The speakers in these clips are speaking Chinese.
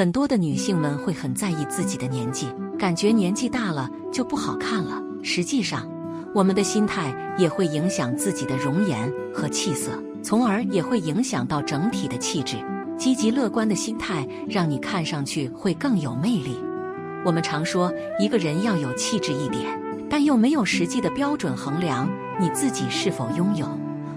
很多的女性们会很在意自己的年纪，感觉年纪大了就不好看了。实际上，我们的心态也会影响自己的容颜和气色，从而也会影响到整体的气质。积极乐观的心态让你看上去会更有魅力。我们常说一个人要有气质一点，但又没有实际的标准衡量你自己是否拥有。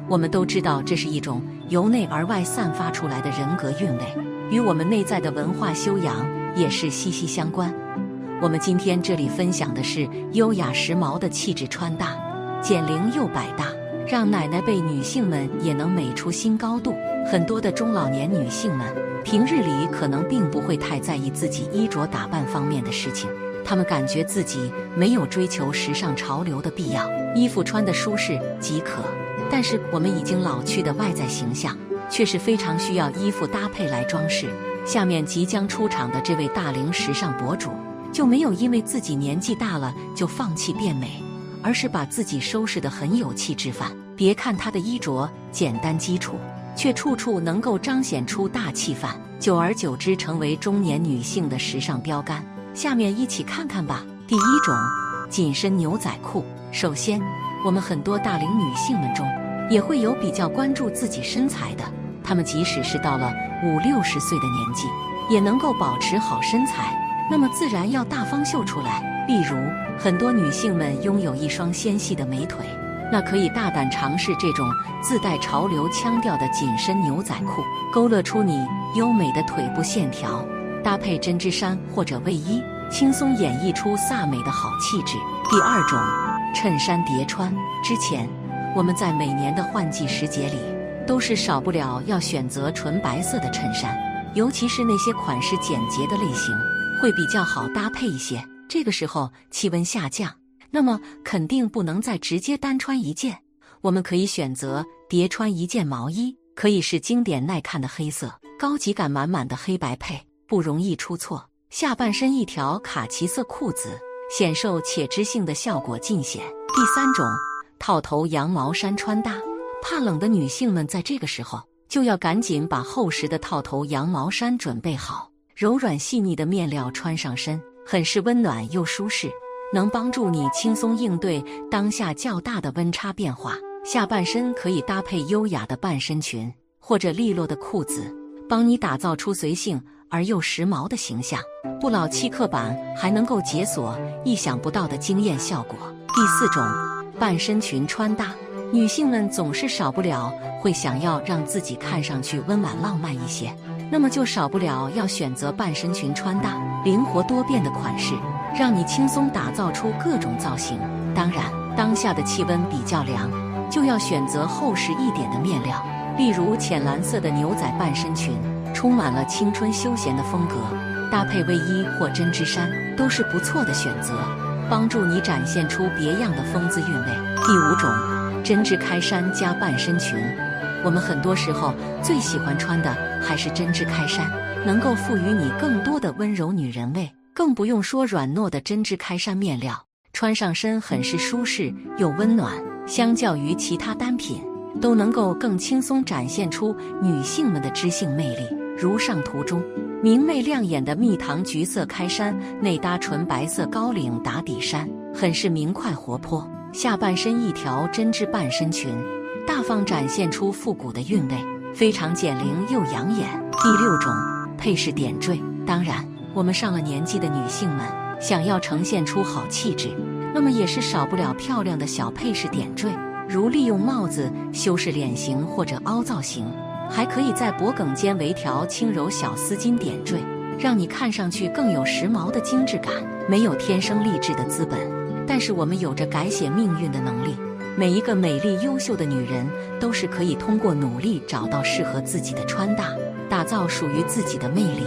我们都知道这是一种由内而外散发出来的人格韵味，与我们内在的文化修养也是息息相关。我们今天这里分享的是优雅时髦的气质穿搭，减龄又百搭，让奶奶辈女性们也能美出新高度。很多的中老年女性们，平日里可能并不会太在意自己衣着打扮方面的事情，她们感觉自己没有追求时尚潮流的必要，衣服穿的舒适即可。但是我们已经老去的外在形象，却是非常需要衣服搭配来装饰。下面即将出场的这位大龄时尚博主，就没有因为自己年纪大了就放弃变美，而是把自己收拾得很有气质范。别看她的衣着简单基础。却处处能够彰显出大气范，久而久之成为中年女性的时尚标杆。下面一起看看吧。第一种，紧身牛仔裤。首先，我们很多大龄女性们中，也会有比较关注自己身材的，她们即使是到了五六十岁的年纪，也能够保持好身材，那么自然要大方秀出来。例如，很多女性们拥有一双纤细的美腿。那可以大胆尝试这种自带潮流腔调的紧身牛仔裤，勾勒出你优美的腿部线条，搭配针织衫或者卫衣，轻松演绎出飒美的好气质。第二种，衬衫叠穿。之前我们在每年的换季时节里，都是少不了要选择纯白色的衬衫，尤其是那些款式简洁的类型，会比较好搭配一些。这个时候气温下降。那么肯定不能再直接单穿一件，我们可以选择叠穿一件毛衣，可以是经典耐看的黑色，高级感满满的黑白配，不容易出错。下半身一条卡其色裤子，显瘦且知性的效果尽显。第三种，套头羊毛衫穿搭，怕冷的女性们在这个时候就要赶紧把厚实的套头羊毛衫准备好，柔软细腻的面料穿上身，很是温暖又舒适。能帮助你轻松应对当下较大的温差变化。下半身可以搭配优雅的半身裙或者利落的裤子，帮你打造出随性而又时髦的形象，不老气刻板，还能够解锁意想不到的惊艳效果。第四种，半身裙穿搭，女性们总是少不了会想要让自己看上去温婉浪漫一些，那么就少不了要选择半身裙穿搭，灵活多变的款式。让你轻松打造出各种造型。当然，当下的气温比较凉，就要选择厚实一点的面料，例如浅蓝色的牛仔半身裙，充满了青春休闲的风格，搭配卫衣或针织衫都是不错的选择，帮助你展现出别样的风姿韵味。第五种，针织开衫加半身裙，我们很多时候最喜欢穿的还是针织开衫，能够赋予你更多的温柔女人味。更不用说软糯的针织开衫面料，穿上身很是舒适又温暖。相较于其他单品，都能够更轻松展现出女性们的知性魅力。如上图中明媚亮眼的蜜糖橘色开衫，内搭纯白色高领打底衫，很是明快活泼。下半身一条针织半身裙，大方展现出复古的韵味，非常减龄又养眼。第六种配饰点缀，当然。我们上了年纪的女性们，想要呈现出好气质，那么也是少不了漂亮的小配饰点缀，如利用帽子修饰脸型或者凹造型，还可以在脖梗间围条轻柔小丝巾点缀，让你看上去更有时髦的精致感。没有天生丽质的资本，但是我们有着改写命运的能力。每一个美丽优秀的女人，都是可以通过努力找到适合自己的穿搭，打造属于自己的魅力。